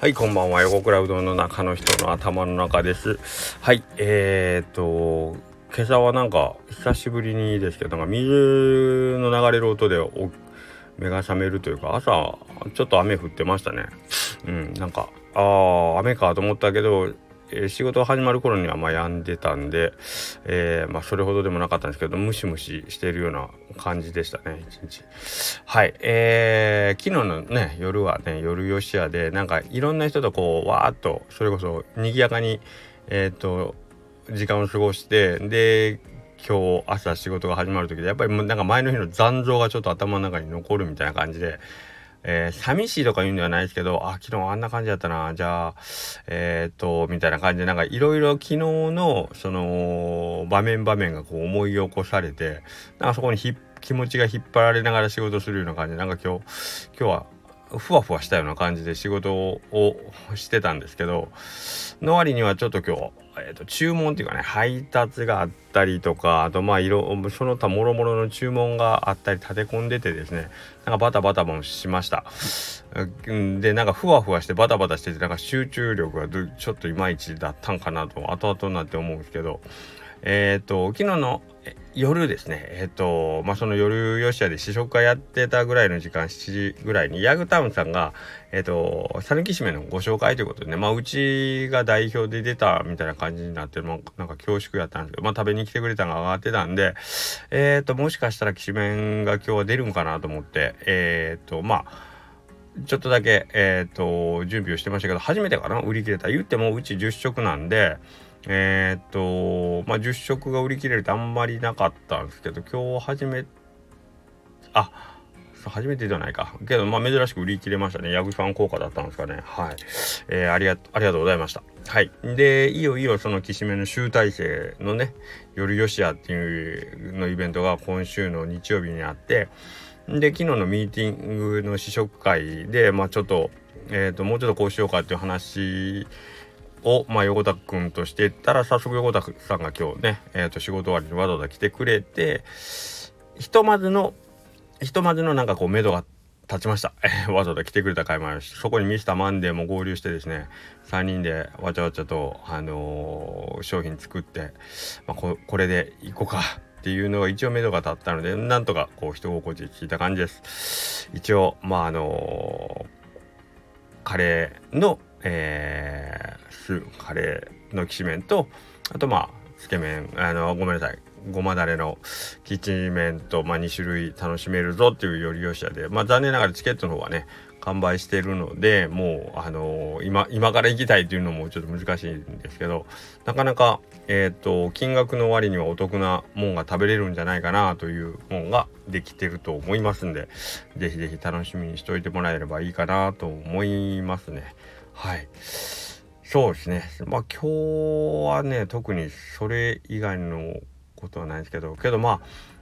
はい、こんばんは。横倉うどんの中の人の頭の中です。はい、えー、っと、今朝はなんか久しぶりにですけど、なんか水の流れる音で目が覚めるというか、朝ちょっと雨降ってましたね。うん、なんか、ああ、雨かと思ったけど、えー、仕事始まる頃にはまあ止んでたんで、えー、まあそれほどでもなかったんですけどムシムシしてるような感じでしたね一日。はいえー、昨日のね夜はね夜よしやでなんかいろんな人とこうわーっとそれこそ賑やかにえっ、と時間を過ごしてで今日朝仕事が始まる時でやっぱりなんか前の日の残像がちょっと頭の中に残るみたいな感じでえー、寂しいとか言うんではないですけど、あ、昨日あんな感じだったな、じゃあ、えー、っと、みたいな感じで、なんかいろいろ昨日の、その、場面場面がこう思い起こされて、なんかそこにひ気持ちが引っ張られながら仕事するような感じ、なんか今日、今日は、ふわふわしたような感じで仕事をしてたんですけど、の割にはちょっと今日、えーと、注文っていうかね配達があったりとかあとまあ色その他もろもろの注文があったり立て込んでてですねなんかバタバタもしました。でなんかふわふわしてバタバタしててなんか集中力がちょっといまいちだったんかなと後々になって思うんですけどえっ、ー、と昨日の夜ですねえっ、とまあその夜よしやで試食会やってたぐらいの時間7時ぐらいにヤグタウンさんがえっ、ー、と讃岐締めのご紹介ということでねまあうちが代表で出たみたいな感じになってまあなんか恐縮やったんですけどまあ食べに来てくれたのが上がってたんでえっ、ともしかしたらきしめんが今日は出るんかなと思ってえっ、とまあちょっとだけ、えっ、と、準備をしてましたけど、初めてかな売り切れた。言ってもうち10食なんで、えー、っと、まあ、10食が売り切れるってあんまりなかったんですけど、今日初め、あ、初めてではないか。けど、まあ、珍しく売り切れましたね。ヤグファン効果だったんですかね。はい。えー、ありが、ありがとうございました。はい。で、いよいよそのきしめの集大成のね、夜よしやっていうのイベントが今週の日曜日にあって、で、昨日のミーティングの試食会で、まあ、ちょっと、えっ、ー、と、もうちょっとこうしようかっていう話を、まあ、横田くんとしてったら、早速横田さんが今日ね、えっ、ー、と、仕事終わりにわざわざ来てくれて、ひとまずの、ひとまずのなんかこう、目処が立ちました。わざわざ来てくれた回もあるし、そこにミスターマンデーも合流してですね、3人でわちゃわちゃと、あのー、商品作って、まあ、ここれでいこうかっていうのが一応目処が立ったので、なんとかこう、人心地聞いた感じです。一応、まあ、あのー、カレーの、えー、スカレーのきしめんとあとまあつけ麺あのごめんなさいごまだれのキッチン麺と、まあ、2種類楽しめるぞっていうよりよしやで、まあ、残念ながらチケットの方はね完売してるのでもうあのー、今今から行きたいっていうのもちょっと難しいんですけどなかなかえっ、ー、と金額の割にはお得なもんが食べれるんじゃないかなというもんができてると思いますんで是非是非楽しみにしておいてもらえればいいかなと思いますね。はい。そうですね。まあ今日はね、特にそれ以外のことはないですけど、けどま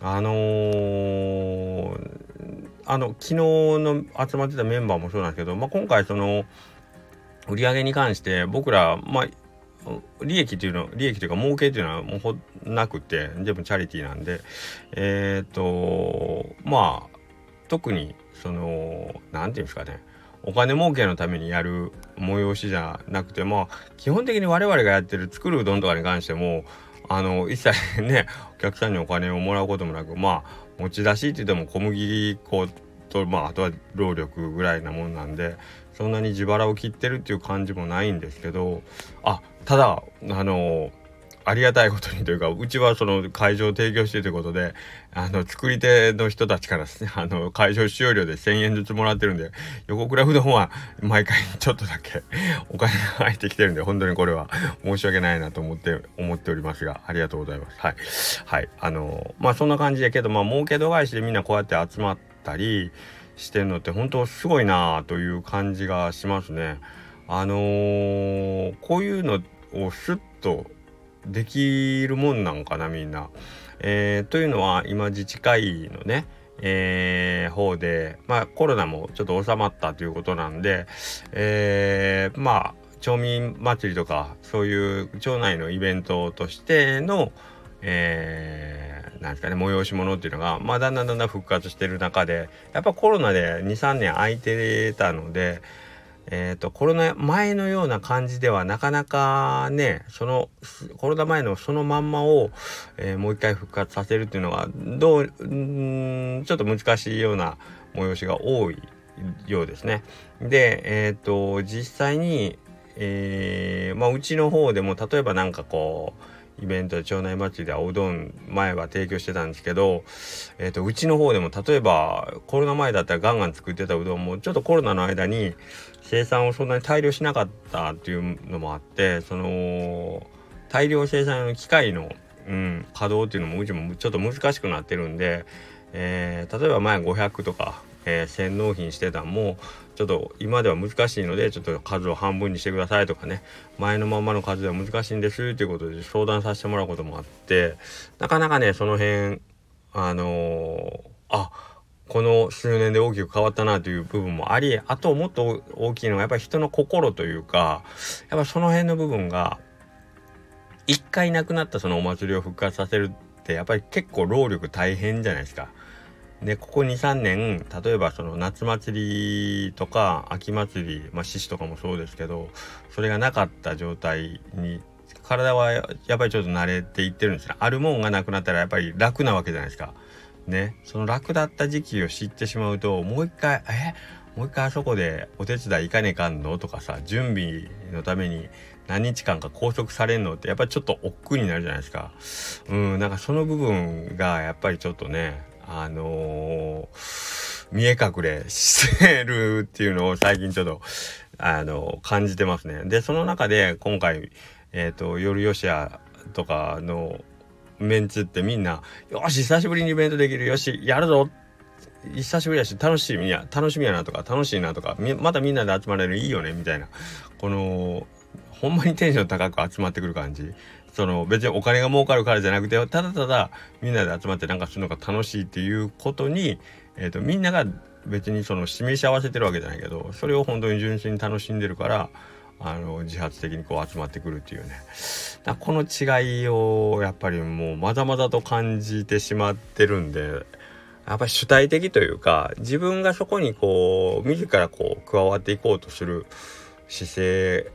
あ、あのー、あの、昨日の集まってたメンバーもそうなんですけど、まあ今回その、売り上げに関して僕ら、まあ、利益っていうの利益というか儲けっていうのはもうほなくて全部チャリティーなんでえっ、ー、とまあ特にその何て言うんですかねお金儲けのためにやる催しじゃなくてまあ基本的に我々がやってる作るうどんとかに関してもあの一切ねお客さんにお金をもらうこともなくまあ持ち出しって言っても小麦粉とまああとは労力ぐらいなもんなんでそんなに自腹を切ってるっていう感じもないんですけどあただあのありがたいことにというかうちはその会場を提供してということであの作り手の人たちからですねあの会場使用料で1,000円ずつもらってるんで横倉うどんは毎回ちょっとだけお金が入ってきてるんで本当にこれは申し訳ないなと思って思っておりますがありがとうございます。はい。はい。あのまあそんな感じやけどまあ儲け度外視でみんなこうやって集まったりしてんのって本当すごいなという感じがしますね。あのー、こういうのをスッとできるもんなんかなみんな。えー、というのは今自治会のねえー、方で、まあ、コロナもちょっと収まったということなんで、えー、まあ町民祭りとかそういう町内のイベントとしての、えー、なんですかね催し物っていうのが、まあ、だんだんだんだん復活してる中でやっぱコロナで23年空いてたので、えーと、コロナ前のような感じではなかなかねそのコロナ前のそのまんまを、えー、もう一回復活させるっていうのはどうんちょっと難しいような催しが多いようですね。でえっ、ー、と実際に、えー、まあ、うちの方でも例えば何かこうイベントで町内祭りではおうどん前は提供してたんですけど、えーと、うちの方でも例えばコロナ前だったらガンガン作ってたうどんもちょっとコロナの間に生産をそんなに大量しなかったっていうのもあってその大量生産の機械の、うん、稼働っていうのもうちもちょっと難しくなってるんで、えー、例えば前500とか、えー、1000納品してたんもちょっと今では難しいのでちょっと数を半分にしてくださいとかね前のままの数では難しいんですということで相談させてもらうこともあってなかなかねその辺あのー、あこの数年で大きく変わったなという部分もありあともっと大きいのはやっぱり人の心というかやっぱその辺の部分が一回なくなったそのお祭りを復活させるってやっぱり結構労力大変じゃないですか。でここ23年例えばその夏祭りとか秋祭りまあ獅子とかもそうですけどそれがなかった状態に体はやっぱりちょっと慣れていってるんですね。あるもんがなくなったらやっぱり楽なわけじゃないですか。ね。その楽だった時期を知ってしまうともう一回え？もう一回あそこでお手伝い行かねえかんの？とかさ準備のために何日間か拘束されんの？ってやっぱりちょっと億劫になるじゃないですか。うんなんかその部分がやっぱりちょっとねあのー、見え隠れしてるっていうのを最近ちょっと、あのー、感じてますね。で、その中で今回、えっ、ー、と、夜よしやとかのメンツってみんな、よし、久しぶりにイベントできる、よし、やるぞ。久しぶりやし楽しみや楽しみやなとか楽しいなとかまたみんなで集まれるいいよねみたいな。このほんまにテンション高く集まってくる感じ。その別にお金が儲かるからじゃなくてただただみんなで集まってなんかするのが楽しいっていうことに、えーと、みんなが別にその示し合わせてるわけじゃないけどそれを本当に純粋に楽しんでるからあの自発的にこう集まってくるっていうね。だこの違いをやっぱりもうまざまざと感じてしまってるんでやっぱり主体的というか自分がそこにこう自らこう加わっていこうとする姿勢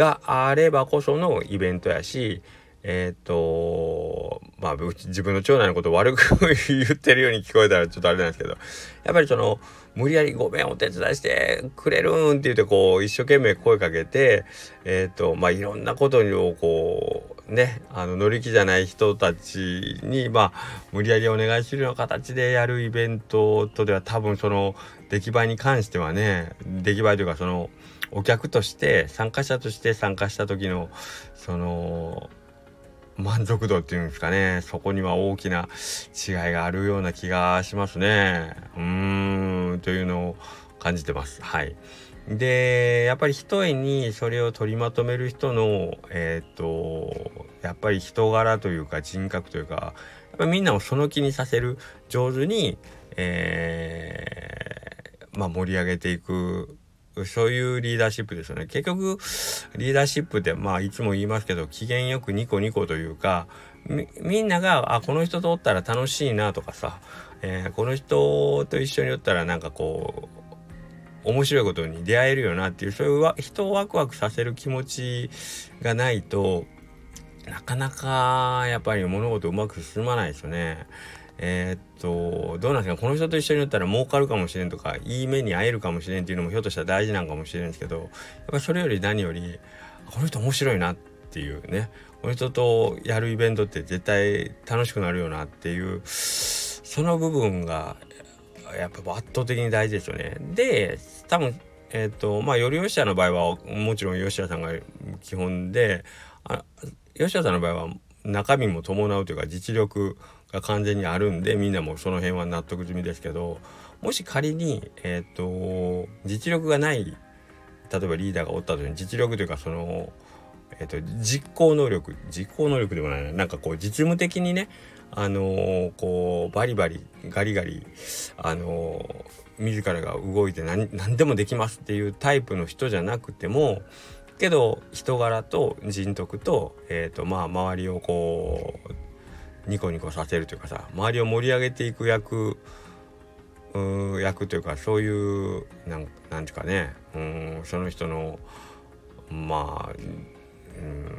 があればこそのイベントやしえっ、ー、とまあ自分の長男のこと悪く言ってるように聞こえたらちょっとあれなんですけどやっぱりその無理やりごめんお手伝いしてくれるんって言ってこう一生懸命声かけてえっ、ー、とまあいろんなことをこうねあの乗り気じゃない人たちにまあ無理やりお願いするような形でやるイベントとでは多分その出来栄えに関してはね出来栄えというかそのお客として参加者として参加した時のその満足度っていうんですかねそこには大きな違いがあるような気がしますね。うーんというのを感じてます。はい。でやっぱり一重にそれを取りまとめる人のえっ、とやっぱり人柄というか人格というかやっぱみんなをその気にさせる上手にえー、まあ盛り上げていくそういうリーダーシップですよね。結局、リーダーシップって、まあ、いつも言いますけど、機嫌よくニコニコというか、みんなが、あ、この人とおったら楽しいなとかさ、えー、この人と一緒におったらなんかこう、面白いことに出会えるよなっていう、そういう人をワクワクさせる気持ちがないと、なかなかやっぱり物事うまく進まないですよね。えー、っとどうなんですか？この人と一緒になったら儲かるかもしれんとかいい目に会えるかもしれんっていうのもひょっとしたら大事なんかもしれんですけどやっぱそれより何よりこの人面白いなっていうねこの人とやるイベントって絶対楽しくなるよなっていうその部分がやっぱ圧倒的に大事ですよね。で多分えっ、とまあより吉田の場合はもちろん吉田さんが基本であ吉田さんの場合は中身も伴うというか実力が完全にあるんでみんなもその辺は納得済みですけどもし仮に、えっ、ー、と実力がない例えばリーダーがおった時に実力というかその、え、ー、と実行能力実行能力でもないな。んかこう実務的にねあのー、こうバリバリガリガリあの自らが動いて何何でもできますっていうタイプの人じゃなくてもけど人柄と人徳と,、えーとまあ、周りをこうニコニコさせるというかさ周りを盛り上げていく役役というかそういうなんなんていうかねうんその人のまあうん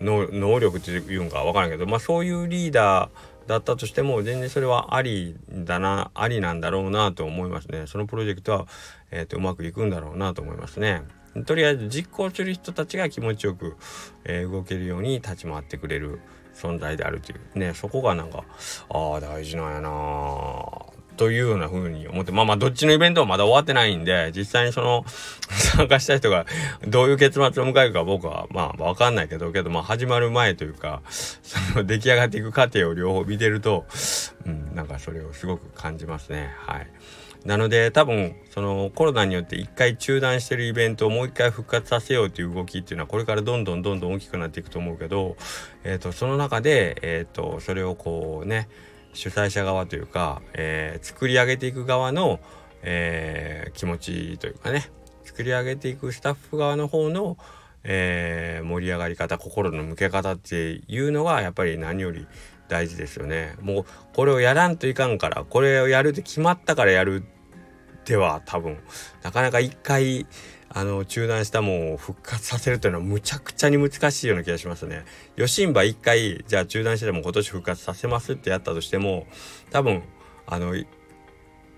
能力っていうんか分からんけど、まあ、そういうリーダーだったとしても全然それはありだなありなんだろうなと思いますね。そのプロジェクトは、えーと、うまくいくんだろうなと思いますね。とりあえず実行する人たちが気持ちよく、えー、動けるように立ち回ってくれる存在であるという。ねそこがなんかああ大事なんやなというような風に思って、まあまあどっちのイベントはまだ終わってないんで、実際にその 参加した人がどういう結末を迎えるか僕はまあわかんないけど、けどまあ始まる前というか、その出来上がっていく過程を両方見てると、うん、なんかそれをすごく感じますね。はい。なので多分そのコロナによって一回中断してるイベントをもう一回復活させようという動きっていうのはこれからどんどんどんどん大きくなっていくと思うけど、えっ、ー、とその中で、えっ、ー、とそれをこうね主催者側というか、えー、作り上げていく側の、えー、気持ちというかね作り上げていくスタッフ側の方の、えー、盛り上がり方心の向け方っていうのがやっぱり何より大事ですよね。もうこれをやらんといかんからこれをやるって決まったからやるでは多分なかなか一回あの中断したもんを復活させるというのはむちゃくちゃに難しいような気がしますね。ヨシンバ一回じゃあ中断してでも今年復活させますってやったとしても多分あの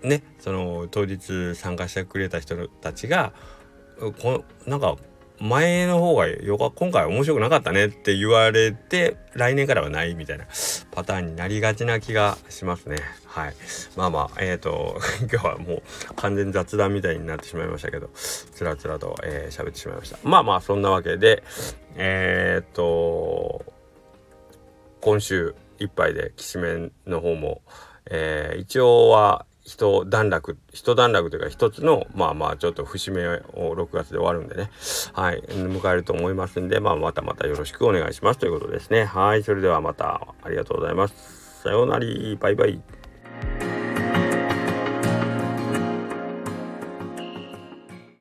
ねその当日参加してくれた人たちがこなんか前の方がよか今回面白くなかったねって言われて来年からはないみたいなパターンになりがちな気がしますね。はい。まあまあ、えっ、ー、と、今日はもう完全雑談みたいになってしまいましたけど、つらつらと喋、えー、ってしまいました。まあまあ、そんなわけで、えっ、ー、と、今週いっぱいで、きしめんの方も、えー、一応は一段落一段落というか一つのまあまあちょっと節目を6月で終わるんでね。はい。迎えると思いますんでまあまたまたよろしくお願いしますということですね。はい。それではまたありがとうございます。さようなら。バイバイ。